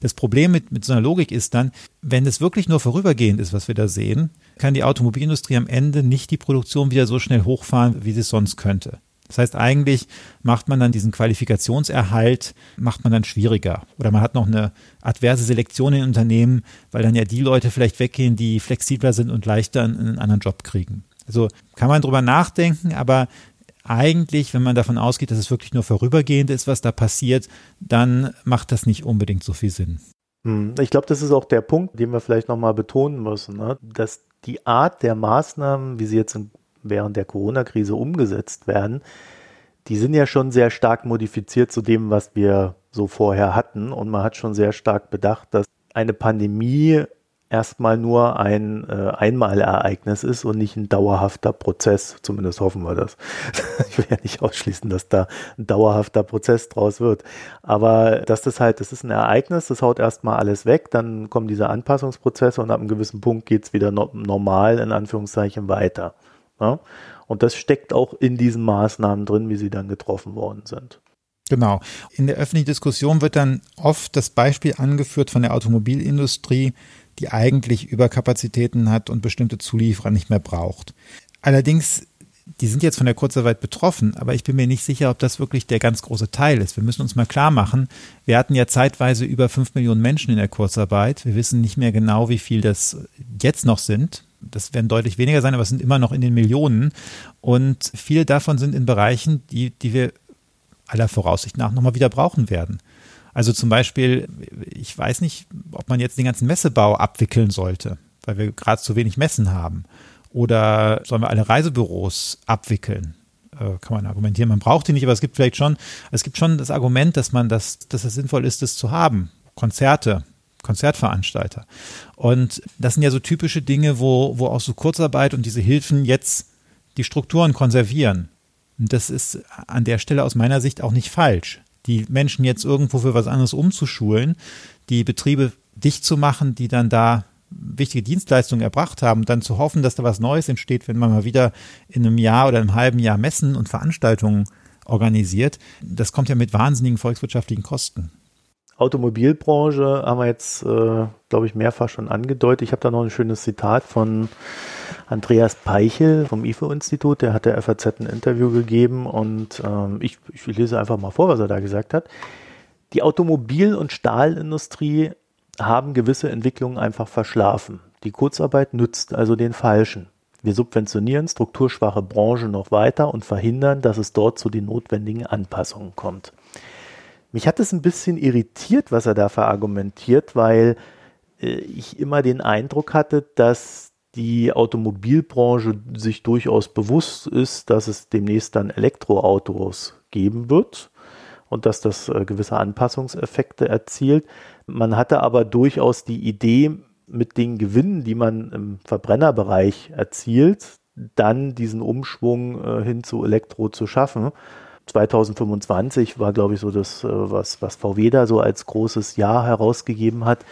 Das Problem mit, mit so einer Logik ist dann, wenn es wirklich nur vorübergehend ist, was wir da sehen, kann die Automobilindustrie am Ende nicht die Produktion wieder so schnell hochfahren, wie sie es sonst könnte. Das heißt, eigentlich macht man dann diesen Qualifikationserhalt, macht man dann schwieriger. Oder man hat noch eine adverse Selektion in Unternehmen, weil dann ja die Leute vielleicht weggehen, die flexibler sind und leichter einen anderen Job kriegen. Also kann man drüber nachdenken, aber eigentlich, wenn man davon ausgeht, dass es wirklich nur vorübergehend ist, was da passiert, dann macht das nicht unbedingt so viel Sinn. Hm, ich glaube, das ist auch der Punkt, den wir vielleicht nochmal betonen müssen, ne? dass die Art der Maßnahmen, wie sie jetzt in während der Corona-Krise umgesetzt werden, die sind ja schon sehr stark modifiziert zu dem, was wir so vorher hatten. Und man hat schon sehr stark bedacht, dass eine Pandemie erstmal nur ein äh, Einmalereignis ist und nicht ein dauerhafter Prozess. Zumindest hoffen wir das. ich will ja nicht ausschließen, dass da ein dauerhafter Prozess draus wird. Aber das halt, das ist ein Ereignis, das haut erstmal alles weg, dann kommen diese Anpassungsprozesse und ab einem gewissen Punkt geht's wieder no normal in Anführungszeichen weiter. Ja? Und das steckt auch in diesen Maßnahmen drin, wie sie dann getroffen worden sind. Genau. In der öffentlichen Diskussion wird dann oft das Beispiel angeführt von der Automobilindustrie, die eigentlich Überkapazitäten hat und bestimmte Zulieferer nicht mehr braucht. Allerdings, die sind jetzt von der Kurzarbeit betroffen, aber ich bin mir nicht sicher, ob das wirklich der ganz große Teil ist. Wir müssen uns mal klar machen, wir hatten ja zeitweise über fünf Millionen Menschen in der Kurzarbeit. Wir wissen nicht mehr genau, wie viel das jetzt noch sind. Das werden deutlich weniger sein, aber es sind immer noch in den Millionen. Und viele davon sind in Bereichen, die, die wir aller Voraussicht nach nochmal wieder brauchen werden. Also zum Beispiel, ich weiß nicht, ob man jetzt den ganzen Messebau abwickeln sollte, weil wir gerade zu wenig Messen haben. Oder sollen wir alle Reisebüros abwickeln? Äh, kann man argumentieren, man braucht die nicht, aber es gibt vielleicht schon, es gibt schon das Argument, dass man das, dass es sinnvoll ist, das zu haben. Konzerte, Konzertveranstalter. Und das sind ja so typische Dinge, wo, wo auch so Kurzarbeit und diese Hilfen jetzt die Strukturen konservieren. Und das ist an der Stelle aus meiner Sicht auch nicht falsch die Menschen jetzt irgendwo für was anderes umzuschulen, die Betriebe dicht zu machen, die dann da wichtige Dienstleistungen erbracht haben, dann zu hoffen, dass da was Neues entsteht, wenn man mal wieder in einem Jahr oder einem halben Jahr Messen und Veranstaltungen organisiert, das kommt ja mit wahnsinnigen volkswirtschaftlichen Kosten. Automobilbranche haben wir jetzt, äh, glaube ich, mehrfach schon angedeutet. Ich habe da noch ein schönes Zitat von Andreas Peichel vom IFO-Institut, der hat der FAZ ein Interview gegeben und ähm, ich, ich lese einfach mal vor, was er da gesagt hat. Die Automobil- und Stahlindustrie haben gewisse Entwicklungen einfach verschlafen. Die Kurzarbeit nützt also den Falschen. Wir subventionieren strukturschwache Branchen noch weiter und verhindern, dass es dort zu den notwendigen Anpassungen kommt. Mich hat es ein bisschen irritiert, was er da verargumentiert, weil äh, ich immer den Eindruck hatte, dass die Automobilbranche sich durchaus bewusst ist, dass es demnächst dann Elektroautos geben wird und dass das äh, gewisse Anpassungseffekte erzielt. Man hatte aber durchaus die Idee, mit den Gewinnen, die man im Verbrennerbereich erzielt, dann diesen Umschwung äh, hin zu Elektro zu schaffen. 2025 war, glaube ich, so das, äh, was, was VW da so als großes Jahr herausgegeben hat.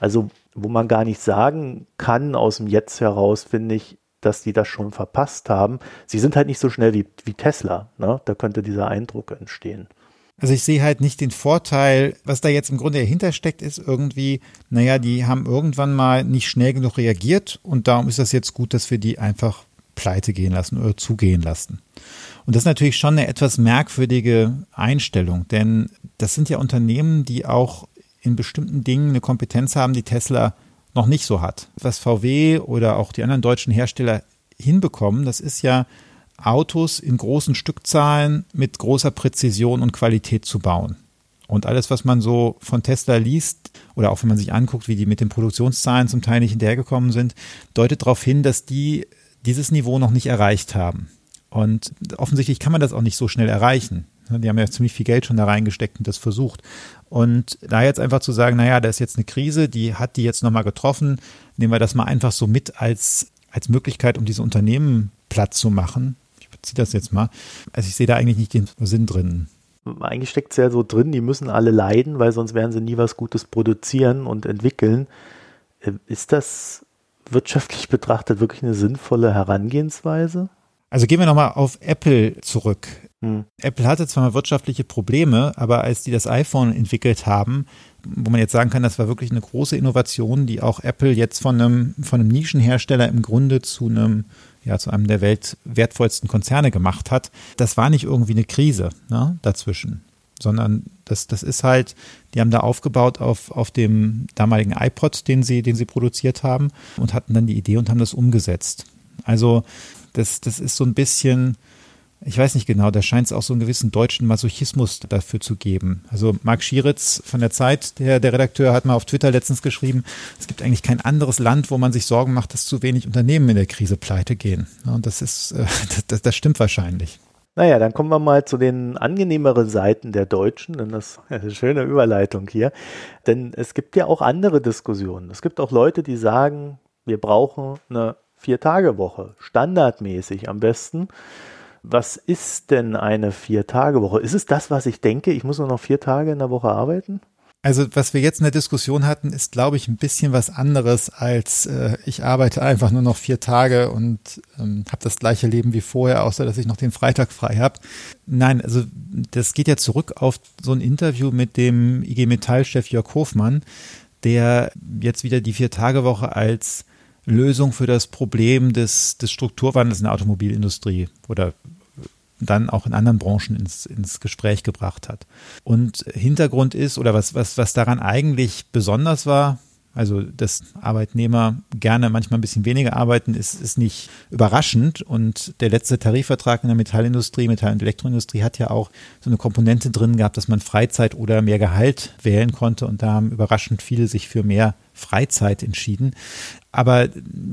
Also wo man gar nicht sagen kann aus dem Jetzt heraus, finde ich, dass die das schon verpasst haben. Sie sind halt nicht so schnell wie, wie Tesla. Ne? Da könnte dieser Eindruck entstehen. Also ich sehe halt nicht den Vorteil, was da jetzt im Grunde dahinter steckt, ist irgendwie, naja, die haben irgendwann mal nicht schnell genug reagiert und darum ist das jetzt gut, dass wir die einfach pleite gehen lassen oder zugehen lassen. Und das ist natürlich schon eine etwas merkwürdige Einstellung, denn das sind ja Unternehmen, die auch in bestimmten Dingen eine Kompetenz haben, die Tesla noch nicht so hat. Was VW oder auch die anderen deutschen Hersteller hinbekommen, das ist ja Autos in großen Stückzahlen mit großer Präzision und Qualität zu bauen. Und alles, was man so von Tesla liest, oder auch wenn man sich anguckt, wie die mit den Produktionszahlen zum Teil nicht hinterhergekommen sind, deutet darauf hin, dass die dieses Niveau noch nicht erreicht haben. Und offensichtlich kann man das auch nicht so schnell erreichen. Die haben ja ziemlich viel Geld schon da reingesteckt und das versucht. Und da jetzt einfach zu sagen, naja, da ist jetzt eine Krise, die hat die jetzt nochmal getroffen, nehmen wir das mal einfach so mit als, als Möglichkeit, um diese Unternehmen platt zu machen. Ich beziehe das jetzt mal. Also ich sehe da eigentlich nicht den Sinn drin. Eigentlich steckt es ja so drin, die müssen alle leiden, weil sonst werden sie nie was Gutes produzieren und entwickeln. Äh, ist das wirtschaftlich betrachtet wirklich eine sinnvolle Herangehensweise? Also gehen wir nochmal auf Apple zurück. Hm. Apple hatte zwar mal wirtschaftliche Probleme, aber als die das iPhone entwickelt haben, wo man jetzt sagen kann, das war wirklich eine große Innovation, die auch Apple jetzt von einem, von einem Nischenhersteller im Grunde zu einem, ja, zu einem der weltwertvollsten Konzerne gemacht hat. Das war nicht irgendwie eine Krise ne, dazwischen, sondern das, das ist halt, die haben da aufgebaut auf, auf dem damaligen iPod, den sie, den sie produziert haben und hatten dann die Idee und haben das umgesetzt. Also das, das ist so ein bisschen, ich weiß nicht genau, da scheint es auch so einen gewissen deutschen Masochismus dafür zu geben. Also Marc Schieritz von der Zeit, der, der Redakteur, hat mal auf Twitter letztens geschrieben, es gibt eigentlich kein anderes Land, wo man sich Sorgen macht, dass zu wenig Unternehmen in der Krise pleite gehen. Und das ist, äh, das, das stimmt wahrscheinlich. Naja, dann kommen wir mal zu den angenehmeren Seiten der Deutschen, denn das ist eine schöne Überleitung hier. Denn es gibt ja auch andere Diskussionen. Es gibt auch Leute, die sagen, wir brauchen eine Vier-Tage-Woche, standardmäßig am besten. Was ist denn eine Vier-Tage-Woche? Ist es das, was ich denke? Ich muss nur noch vier Tage in der Woche arbeiten? Also was wir jetzt in der Diskussion hatten, ist, glaube ich, ein bisschen was anderes als äh, ich arbeite einfach nur noch vier Tage und ähm, habe das gleiche Leben wie vorher, außer dass ich noch den Freitag frei habe. Nein, also das geht ja zurück auf so ein Interview mit dem IG Metall-Chef Jörg Hofmann, der jetzt wieder die Vier-Tage-Woche als Lösung für das Problem des, des Strukturwandels in der Automobilindustrie oder dann auch in anderen Branchen ins, ins Gespräch gebracht hat. Und Hintergrund ist, oder was, was, was daran eigentlich besonders war, also, dass Arbeitnehmer gerne manchmal ein bisschen weniger arbeiten, ist, ist nicht überraschend. Und der letzte Tarifvertrag in der Metallindustrie, Metall- und Elektroindustrie hat ja auch so eine Komponente drin gehabt, dass man Freizeit oder mehr Gehalt wählen konnte. Und da haben überraschend viele sich für mehr Freizeit entschieden. Aber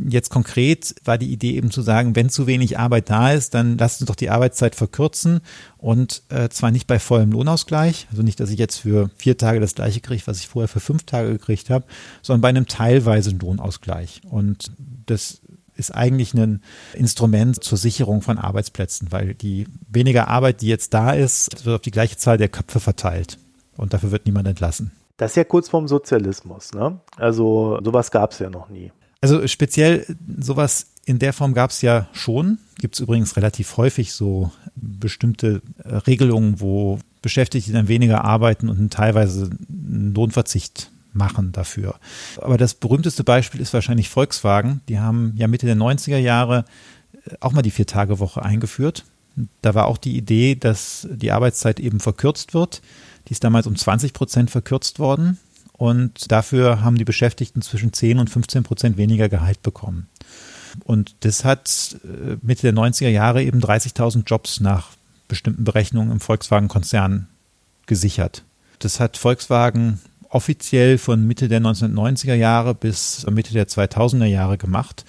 jetzt konkret war die Idee eben zu sagen, wenn zu wenig Arbeit da ist, dann lasst uns doch die Arbeitszeit verkürzen und äh, zwar nicht bei vollem Lohnausgleich, also nicht, dass ich jetzt für vier Tage das gleiche kriege, was ich vorher für fünf Tage gekriegt habe, sondern bei einem teilweisen Lohnausgleich. Und das ist eigentlich ein Instrument zur Sicherung von Arbeitsplätzen, weil die weniger Arbeit, die jetzt da ist, wird auf die gleiche Zahl der Köpfe verteilt. Und dafür wird niemand entlassen. Das ist ja kurz vorm Sozialismus, ne? Also sowas gab es ja noch nie. Also speziell sowas in der Form gab es ja schon. Gibt es übrigens relativ häufig so bestimmte äh, Regelungen, wo Beschäftigte dann weniger arbeiten und teilweise einen Lohnverzicht machen dafür. Aber das berühmteste Beispiel ist wahrscheinlich Volkswagen. Die haben ja Mitte der 90er Jahre äh, auch mal die Vier-Tage-Woche eingeführt. Da war auch die Idee, dass die Arbeitszeit eben verkürzt wird. Die ist damals um 20 Prozent verkürzt worden und dafür haben die Beschäftigten zwischen 10 und 15 Prozent weniger Gehalt bekommen. Und das hat äh, Mitte der 90er Jahre eben 30.000 Jobs nach bestimmten Berechnungen im Volkswagen-Konzern gesichert. Das hat Volkswagen offiziell von Mitte der 1990er Jahre bis Mitte der 2000er Jahre gemacht.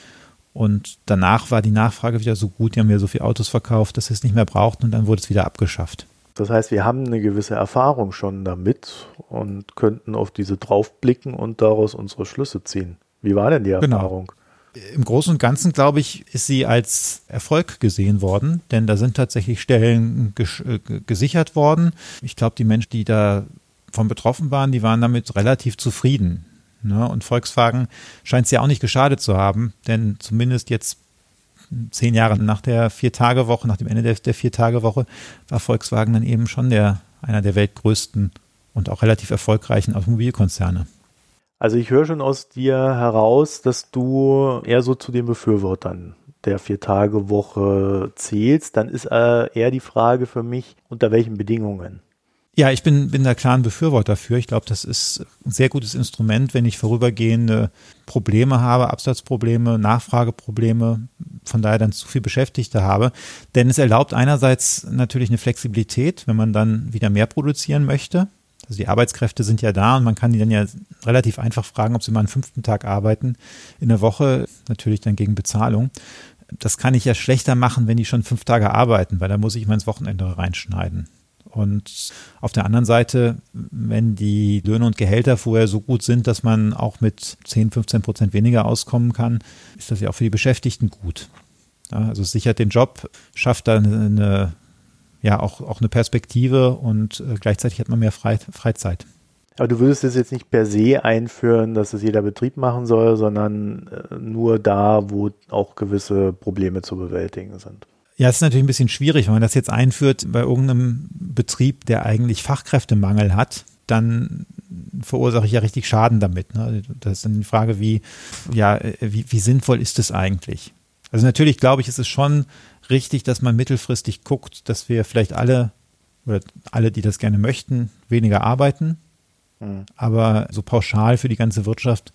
Und danach war die Nachfrage wieder so gut, die haben ja so viele Autos verkauft, dass sie es nicht mehr brauchten und dann wurde es wieder abgeschafft. Das heißt, wir haben eine gewisse Erfahrung schon damit und könnten auf diese draufblicken und daraus unsere Schlüsse ziehen. Wie war denn die genau. Erfahrung? Genau. Im Großen und Ganzen, glaube ich, ist sie als Erfolg gesehen worden, denn da sind tatsächlich Stellen äh, gesichert worden. Ich glaube, die Menschen, die davon betroffen waren, die waren damit relativ zufrieden. Ne? Und Volkswagen scheint es ja auch nicht geschadet zu haben, denn zumindest jetzt zehn Jahre nach der Vier-Tage-Woche, nach dem Ende der, der Vier-Tage-Woche, war Volkswagen dann eben schon der, einer der weltgrößten und auch relativ erfolgreichen Automobilkonzerne. Also ich höre schon aus dir heraus, dass du eher so zu den Befürwortern der Vier-Tage-Woche zählst. Dann ist äh, eher die Frage für mich, unter welchen Bedingungen? Ja, ich bin, bin da klar ein Befürworter dafür. Ich glaube, das ist ein sehr gutes Instrument, wenn ich vorübergehende Probleme habe, Absatzprobleme, Nachfrageprobleme, von daher dann zu viel Beschäftigte habe. Denn es erlaubt einerseits natürlich eine Flexibilität, wenn man dann wieder mehr produzieren möchte. Also die Arbeitskräfte sind ja da und man kann die dann ja relativ einfach fragen, ob sie mal einen fünften Tag arbeiten in der Woche, natürlich dann gegen Bezahlung. Das kann ich ja schlechter machen, wenn die schon fünf Tage arbeiten, weil da muss ich mal ins Wochenende reinschneiden. Und auf der anderen Seite, wenn die Löhne und Gehälter vorher so gut sind, dass man auch mit 10, 15 Prozent weniger auskommen kann, ist das ja auch für die Beschäftigten gut. Ja, also es sichert den Job, schafft dann eine, ja, auch, auch eine Perspektive und äh, gleichzeitig hat man mehr Freizeit. Aber du würdest es jetzt nicht per se einführen, dass es jeder Betrieb machen soll, sondern äh, nur da, wo auch gewisse Probleme zu bewältigen sind. Ja, es ist natürlich ein bisschen schwierig, wenn man das jetzt einführt bei irgendeinem Betrieb, der eigentlich Fachkräftemangel hat, dann verursache ich ja richtig Schaden damit. Ne? Das ist dann die Frage, wie, ja, wie, wie sinnvoll ist es eigentlich? Also natürlich glaube ich, ist es schon richtig, dass man mittelfristig guckt, dass wir vielleicht alle oder alle, die das gerne möchten, weniger arbeiten. Mhm. Aber so pauschal für die ganze Wirtschaft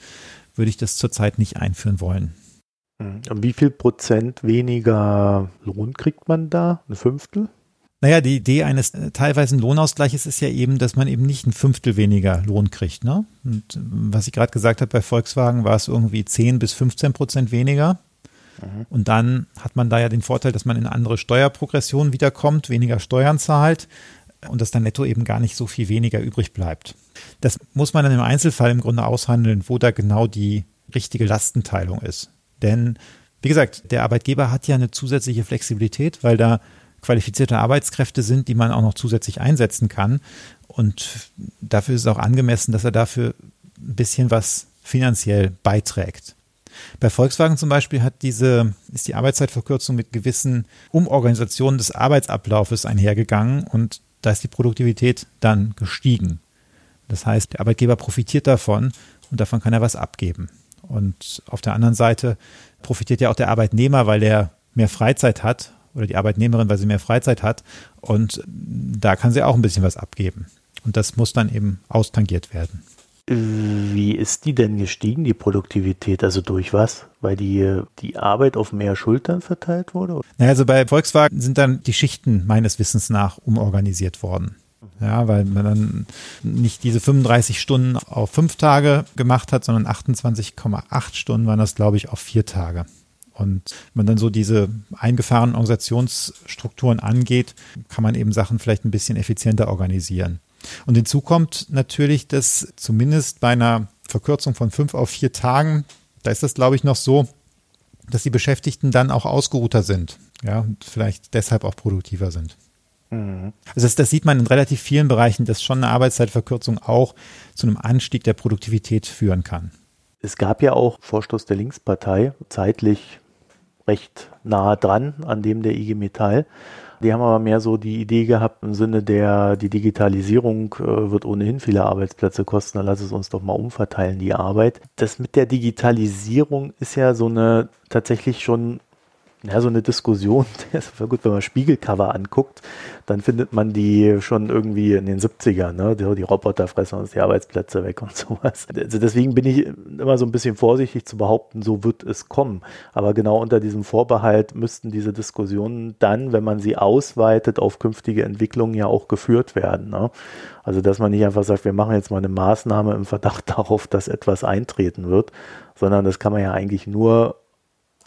würde ich das zurzeit nicht einführen wollen. Und hm. wie viel Prozent weniger Lohn kriegt man da? Ein Fünftel? Naja, die Idee eines äh, teilweisen Lohnausgleiches ist ja eben, dass man eben nicht ein Fünftel weniger Lohn kriegt. Ne? Und äh, was ich gerade gesagt habe, bei Volkswagen war es irgendwie 10 bis 15 Prozent weniger. Mhm. Und dann hat man da ja den Vorteil, dass man in eine andere Steuerprogression wiederkommt, weniger Steuern zahlt und dass dann netto eben gar nicht so viel weniger übrig bleibt. Das muss man dann im Einzelfall im Grunde aushandeln, wo da genau die richtige Lastenteilung ist. Denn, wie gesagt, der Arbeitgeber hat ja eine zusätzliche Flexibilität, weil da qualifizierte Arbeitskräfte sind, die man auch noch zusätzlich einsetzen kann. Und dafür ist es auch angemessen, dass er dafür ein bisschen was finanziell beiträgt. Bei Volkswagen zum Beispiel hat diese, ist die Arbeitszeitverkürzung mit gewissen Umorganisationen des Arbeitsablaufes einhergegangen und da ist die Produktivität dann gestiegen. Das heißt, der Arbeitgeber profitiert davon und davon kann er was abgeben. Und auf der anderen Seite profitiert ja auch der Arbeitnehmer, weil er mehr Freizeit hat oder die Arbeitnehmerin, weil sie mehr Freizeit hat. Und da kann sie auch ein bisschen was abgeben. Und das muss dann eben austangiert werden. Wie ist die denn gestiegen, die Produktivität? Also durch was? Weil die, die Arbeit auf mehr Schultern verteilt wurde? Naja, also bei Volkswagen sind dann die Schichten meines Wissens nach umorganisiert worden. Ja, weil man dann nicht diese 35 Stunden auf fünf Tage gemacht hat, sondern 28,8 Stunden waren das, glaube ich, auf vier Tage. Und wenn man dann so diese eingefahrenen Organisationsstrukturen angeht, kann man eben Sachen vielleicht ein bisschen effizienter organisieren. Und hinzu kommt natürlich, dass zumindest bei einer Verkürzung von fünf auf vier Tagen, da ist das, glaube ich, noch so, dass die Beschäftigten dann auch ausgeruhter sind. Ja, und vielleicht deshalb auch produktiver sind. Mhm. Also das, das, sieht man in relativ vielen Bereichen, dass schon eine Arbeitszeitverkürzung auch zu einem Anstieg der Produktivität führen kann. Es gab ja auch Vorstoß der Linkspartei, zeitlich recht nah dran an dem der IG Metall. Die haben aber mehr so die Idee gehabt im Sinne der, die Digitalisierung äh, wird ohnehin viele Arbeitsplätze kosten, dann lass es uns doch mal umverteilen, die Arbeit. Das mit der Digitalisierung ist ja so eine tatsächlich schon ja, so eine Diskussion, gut, wenn man Spiegelcover anguckt, dann findet man die schon irgendwie in den 70ern, ne? die, die Roboter fressen uns die Arbeitsplätze weg und sowas. Also deswegen bin ich immer so ein bisschen vorsichtig zu behaupten, so wird es kommen. Aber genau unter diesem Vorbehalt müssten diese Diskussionen dann, wenn man sie ausweitet auf künftige Entwicklungen, ja auch geführt werden. Ne? Also dass man nicht einfach sagt, wir machen jetzt mal eine Maßnahme im Verdacht darauf, dass etwas eintreten wird, sondern das kann man ja eigentlich nur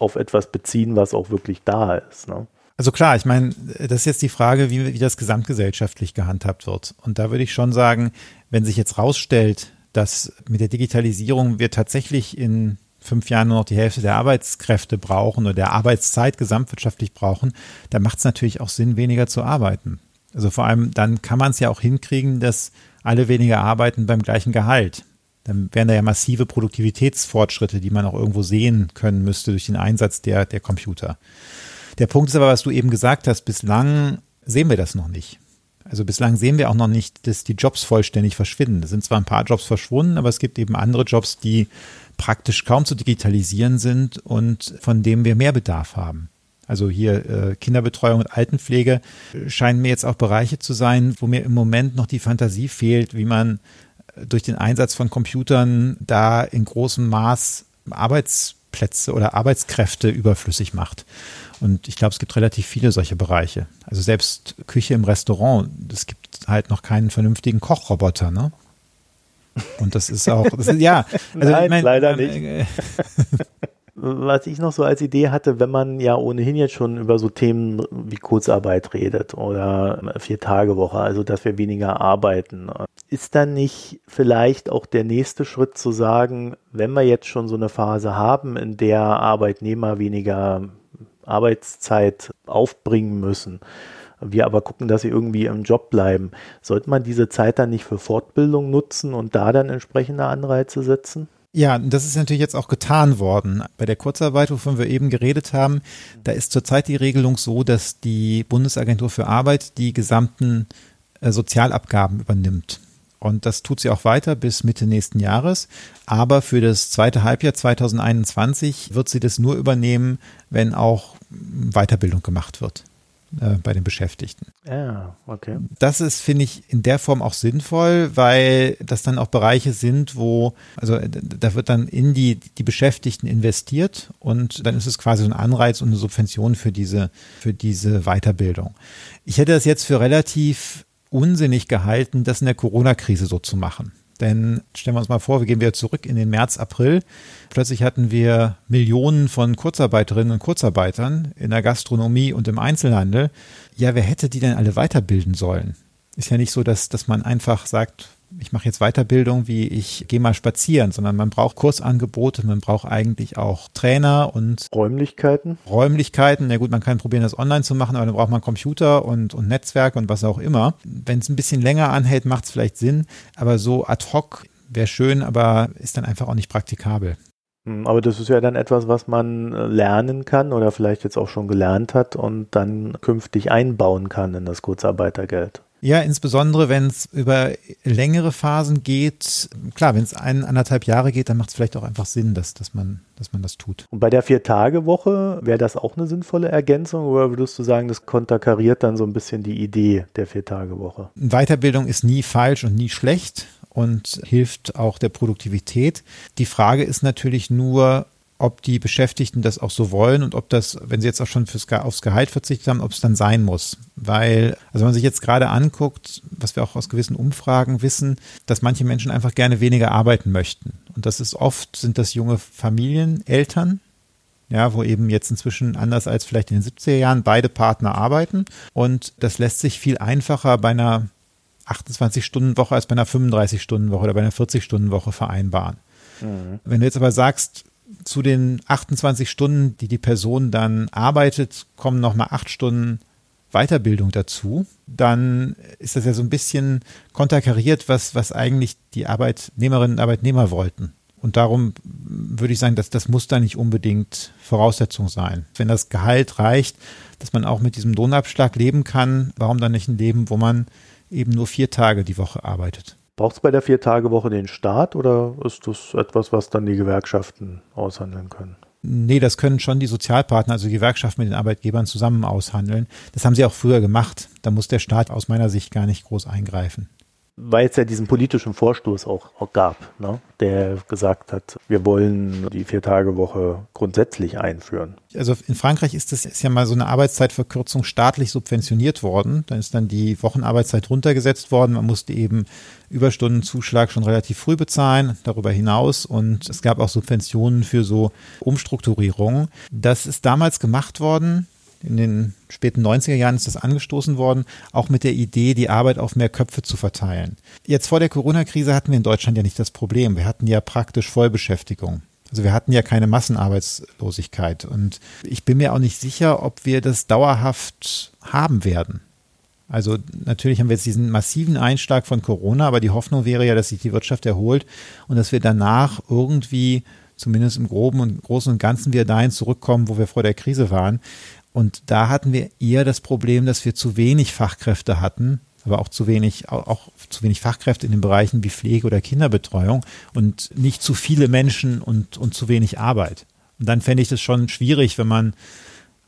auf etwas beziehen, was auch wirklich da ist. Ne? Also klar, ich meine, das ist jetzt die Frage, wie, wie das gesamtgesellschaftlich gehandhabt wird. Und da würde ich schon sagen, wenn sich jetzt rausstellt, dass mit der Digitalisierung wir tatsächlich in fünf Jahren nur noch die Hälfte der Arbeitskräfte brauchen oder der Arbeitszeit gesamtwirtschaftlich brauchen, dann macht es natürlich auch Sinn, weniger zu arbeiten. Also vor allem dann kann man es ja auch hinkriegen, dass alle weniger arbeiten beim gleichen Gehalt dann wären da ja massive Produktivitätsfortschritte, die man auch irgendwo sehen können müsste durch den Einsatz der, der Computer. Der Punkt ist aber, was du eben gesagt hast, bislang sehen wir das noch nicht. Also bislang sehen wir auch noch nicht, dass die Jobs vollständig verschwinden. Es sind zwar ein paar Jobs verschwunden, aber es gibt eben andere Jobs, die praktisch kaum zu digitalisieren sind und von denen wir mehr Bedarf haben. Also hier äh, Kinderbetreuung und Altenpflege scheinen mir jetzt auch Bereiche zu sein, wo mir im Moment noch die Fantasie fehlt, wie man durch den Einsatz von Computern da in großem Maß Arbeitsplätze oder Arbeitskräfte überflüssig macht. Und ich glaube, es gibt relativ viele solche Bereiche. Also selbst Küche im Restaurant, es gibt halt noch keinen vernünftigen Kochroboter, ne? Und das ist auch, das ist, ja. Also, Nein, ich mein, leider nicht. Was ich noch so als Idee hatte, wenn man ja ohnehin jetzt schon über so Themen wie Kurzarbeit redet oder Vier-Tage-Woche, also dass wir weniger arbeiten, ist dann nicht vielleicht auch der nächste Schritt zu sagen, wenn wir jetzt schon so eine Phase haben, in der Arbeitnehmer weniger Arbeitszeit aufbringen müssen, wir aber gucken, dass sie irgendwie im Job bleiben, sollte man diese Zeit dann nicht für Fortbildung nutzen und da dann entsprechende Anreize setzen? Ja, das ist natürlich jetzt auch getan worden. Bei der Kurzarbeit, wovon wir eben geredet haben, da ist zurzeit die Regelung so, dass die Bundesagentur für Arbeit die gesamten äh, Sozialabgaben übernimmt. Und das tut sie auch weiter bis Mitte nächsten Jahres. Aber für das zweite Halbjahr 2021 wird sie das nur übernehmen, wenn auch Weiterbildung gemacht wird äh, bei den Beschäftigten. Ja, okay. Das ist, finde ich, in der Form auch sinnvoll, weil das dann auch Bereiche sind, wo, also da wird dann in die, die Beschäftigten investiert und dann ist es quasi so ein Anreiz und eine Subvention für diese, für diese Weiterbildung. Ich hätte das jetzt für relativ unsinnig gehalten, das in der Corona-Krise so zu machen. Denn stellen wir uns mal vor, wir gehen wieder zurück in den März, April. Plötzlich hatten wir Millionen von Kurzarbeiterinnen und Kurzarbeitern in der Gastronomie und im Einzelhandel. Ja, wer hätte die denn alle weiterbilden sollen? Ist ja nicht so, dass, dass man einfach sagt, ich mache jetzt Weiterbildung, wie ich gehe mal spazieren, sondern man braucht Kursangebote, man braucht eigentlich auch Trainer und Räumlichkeiten. Räumlichkeiten. Ja gut, man kann probieren, das online zu machen, aber dann braucht man Computer und, und Netzwerk und was auch immer. Wenn es ein bisschen länger anhält, macht es vielleicht Sinn, aber so ad hoc wäre schön, aber ist dann einfach auch nicht praktikabel. Hm, aber das ist ja dann etwas, was man äh, lernen kann oder vielleicht jetzt auch schon gelernt hat und dann künftig einbauen kann in das Kurzarbeitergeld. Ja, insbesondere wenn es über längere Phasen geht. Klar, wenn es ein, anderthalb Jahre geht, dann macht es vielleicht auch einfach Sinn, dass, dass, man, dass man das tut. Und bei der Vier-Tage-Woche wäre das auch eine sinnvolle Ergänzung oder würdest du sagen, das konterkariert dann so ein bisschen die Idee der Vier-Tage-Woche? Weiterbildung ist nie falsch und nie schlecht und hilft auch der Produktivität. Die Frage ist natürlich nur, ob die Beschäftigten das auch so wollen und ob das, wenn sie jetzt auch schon fürs, aufs Gehalt verzichtet haben, ob es dann sein muss. Weil, also wenn man sich jetzt gerade anguckt, was wir auch aus gewissen Umfragen wissen, dass manche Menschen einfach gerne weniger arbeiten möchten. Und das ist oft, sind das junge Familien, Eltern, ja, wo eben jetzt inzwischen anders als vielleicht in den 70er Jahren beide Partner arbeiten. Und das lässt sich viel einfacher bei einer 28-Stunden-Woche als bei einer 35-Stunden-Woche oder bei einer 40-Stunden-Woche vereinbaren. Mhm. Wenn du jetzt aber sagst, zu den 28 Stunden, die die Person dann arbeitet, kommen nochmal acht Stunden Weiterbildung dazu, dann ist das ja so ein bisschen konterkariert, was, was eigentlich die Arbeitnehmerinnen und Arbeitnehmer wollten. Und darum würde ich sagen, dass das muss da nicht unbedingt Voraussetzung sein. Wenn das Gehalt reicht, dass man auch mit diesem Lohnabschlag leben kann, warum dann nicht ein Leben, wo man eben nur vier Tage die Woche arbeitet? Braucht es bei der Vier-Tage-Woche den Staat oder ist das etwas, was dann die Gewerkschaften aushandeln können? Nee, das können schon die Sozialpartner, also die Gewerkschaften mit den Arbeitgebern zusammen aushandeln. Das haben sie auch früher gemacht. Da muss der Staat aus meiner Sicht gar nicht groß eingreifen weil es ja diesen politischen Vorstoß auch, auch gab, ne? der gesagt hat, wir wollen die Vier-Tage-Woche grundsätzlich einführen. Also in Frankreich ist das ist ja mal so eine Arbeitszeitverkürzung staatlich subventioniert worden. Dann ist dann die Wochenarbeitszeit runtergesetzt worden. Man musste eben Überstundenzuschlag schon relativ früh bezahlen, darüber hinaus. Und es gab auch Subventionen für so Umstrukturierungen. Das ist damals gemacht worden in den späten 90er Jahren ist das angestoßen worden, auch mit der Idee, die Arbeit auf mehr Köpfe zu verteilen. Jetzt vor der Corona-Krise hatten wir in Deutschland ja nicht das Problem. Wir hatten ja praktisch Vollbeschäftigung. Also wir hatten ja keine Massenarbeitslosigkeit. Und ich bin mir auch nicht sicher, ob wir das dauerhaft haben werden. Also natürlich haben wir jetzt diesen massiven Einschlag von Corona, aber die Hoffnung wäre ja, dass sich die Wirtschaft erholt und dass wir danach irgendwie zumindest im Groben und Großen und Ganzen wieder dahin zurückkommen, wo wir vor der Krise waren. Und da hatten wir eher das Problem, dass wir zu wenig Fachkräfte hatten, aber auch zu wenig, auch, zu wenig Fachkräfte in den Bereichen wie Pflege oder Kinderbetreuung und nicht zu viele Menschen und, und zu wenig Arbeit. Und dann fände ich das schon schwierig, wenn man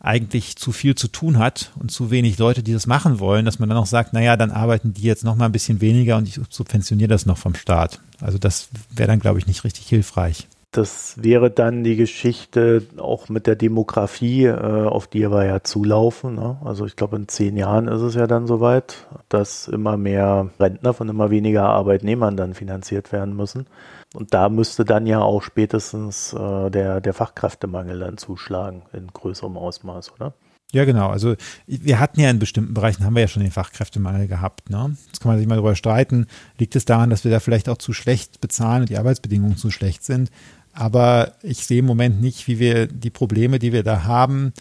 eigentlich zu viel zu tun hat und zu wenig Leute, die das machen wollen, dass man dann auch sagt, naja, dann arbeiten die jetzt noch mal ein bisschen weniger und ich subventioniere das noch vom Staat. Also das wäre dann, glaube ich, nicht richtig hilfreich. Das wäre dann die Geschichte auch mit der Demografie, äh, auf die wir ja zulaufen. Ne? Also ich glaube, in zehn Jahren ist es ja dann soweit, dass immer mehr Rentner von immer weniger Arbeitnehmern dann finanziert werden müssen. Und da müsste dann ja auch spätestens äh, der, der Fachkräftemangel dann zuschlagen in größerem Ausmaß, oder? Ja, genau. Also wir hatten ja in bestimmten Bereichen, haben wir ja schon den Fachkräftemangel gehabt. Ne? Jetzt kann man sich mal darüber streiten, liegt es daran, dass wir da vielleicht auch zu schlecht bezahlen und die Arbeitsbedingungen zu schlecht sind. Aber ich sehe im Moment nicht, wie wir die Probleme, die wir da haben,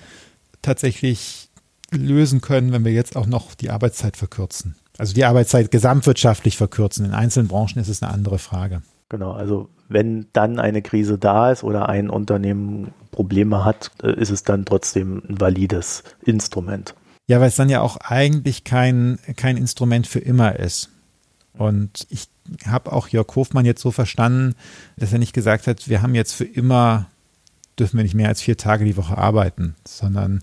tatsächlich lösen können, wenn wir jetzt auch noch die Arbeitszeit verkürzen. Also die Arbeitszeit gesamtwirtschaftlich verkürzen. In einzelnen Branchen ist es eine andere Frage. Genau, also wenn dann eine Krise da ist oder ein Unternehmen Probleme hat, äh, ist es dann trotzdem ein valides Instrument. Ja, weil es dann ja auch eigentlich kein, kein Instrument für immer ist. Und ich habe auch Jörg Hofmann jetzt so verstanden, dass er nicht gesagt hat, wir haben jetzt für immer, dürfen wir nicht mehr als vier Tage die Woche arbeiten, sondern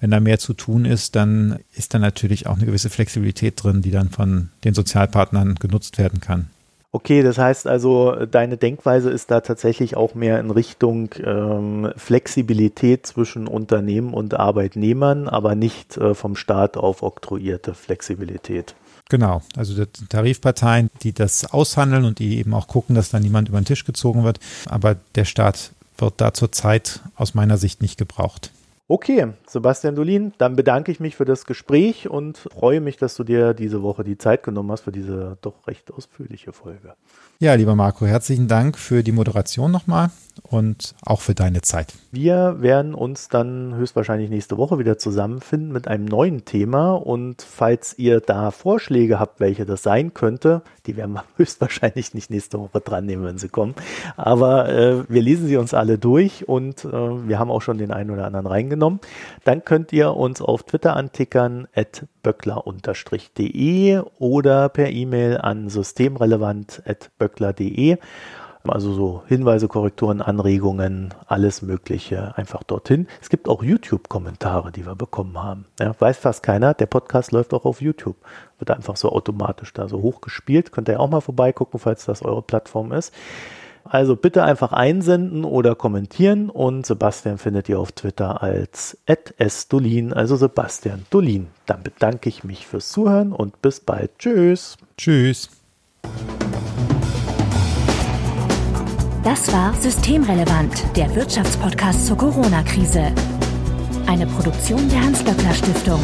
wenn da mehr zu tun ist, dann ist da natürlich auch eine gewisse Flexibilität drin, die dann von den Sozialpartnern genutzt werden kann. Okay, das heißt also, deine Denkweise ist da tatsächlich auch mehr in Richtung ähm, Flexibilität zwischen Unternehmen und Arbeitnehmern, aber nicht äh, vom Staat auf oktroyierte Flexibilität. Genau, also die Tarifparteien, die das aushandeln und die eben auch gucken, dass da niemand über den Tisch gezogen wird. Aber der Staat wird da zurzeit aus meiner Sicht nicht gebraucht. Okay, Sebastian Dolin, dann bedanke ich mich für das Gespräch und freue mich, dass du dir diese Woche die Zeit genommen hast für diese doch recht ausführliche Folge. Ja, lieber Marco, herzlichen Dank für die Moderation nochmal und auch für deine Zeit. Wir werden uns dann höchstwahrscheinlich nächste Woche wieder zusammenfinden mit einem neuen Thema und falls ihr da Vorschläge habt, welche das sein könnte, die werden wir höchstwahrscheinlich nicht nächste Woche dran nehmen, wenn sie kommen, aber äh, wir lesen sie uns alle durch und äh, wir haben auch schon den einen oder anderen reingenommen. Dann könnt ihr uns auf Twitter antickern, at böckler-de oder per E-Mail an systemrelevant.böckler.de. Also so Hinweise, Korrekturen, Anregungen, alles Mögliche einfach dorthin. Es gibt auch YouTube-Kommentare, die wir bekommen haben. Ja, weiß fast keiner, der Podcast läuft auch auf YouTube. Wird einfach so automatisch da so hochgespielt. Könnt ihr auch mal vorbeigucken, falls das eure Plattform ist. Also bitte einfach einsenden oder kommentieren und Sebastian findet ihr auf Twitter als @sdolin, also Sebastian Dolin. Dann bedanke ich mich fürs Zuhören und bis bald. Tschüss. Tschüss. Das war Systemrelevant, der Wirtschaftspodcast zur Corona-Krise. Eine Produktion der Hans-Böckler Stiftung.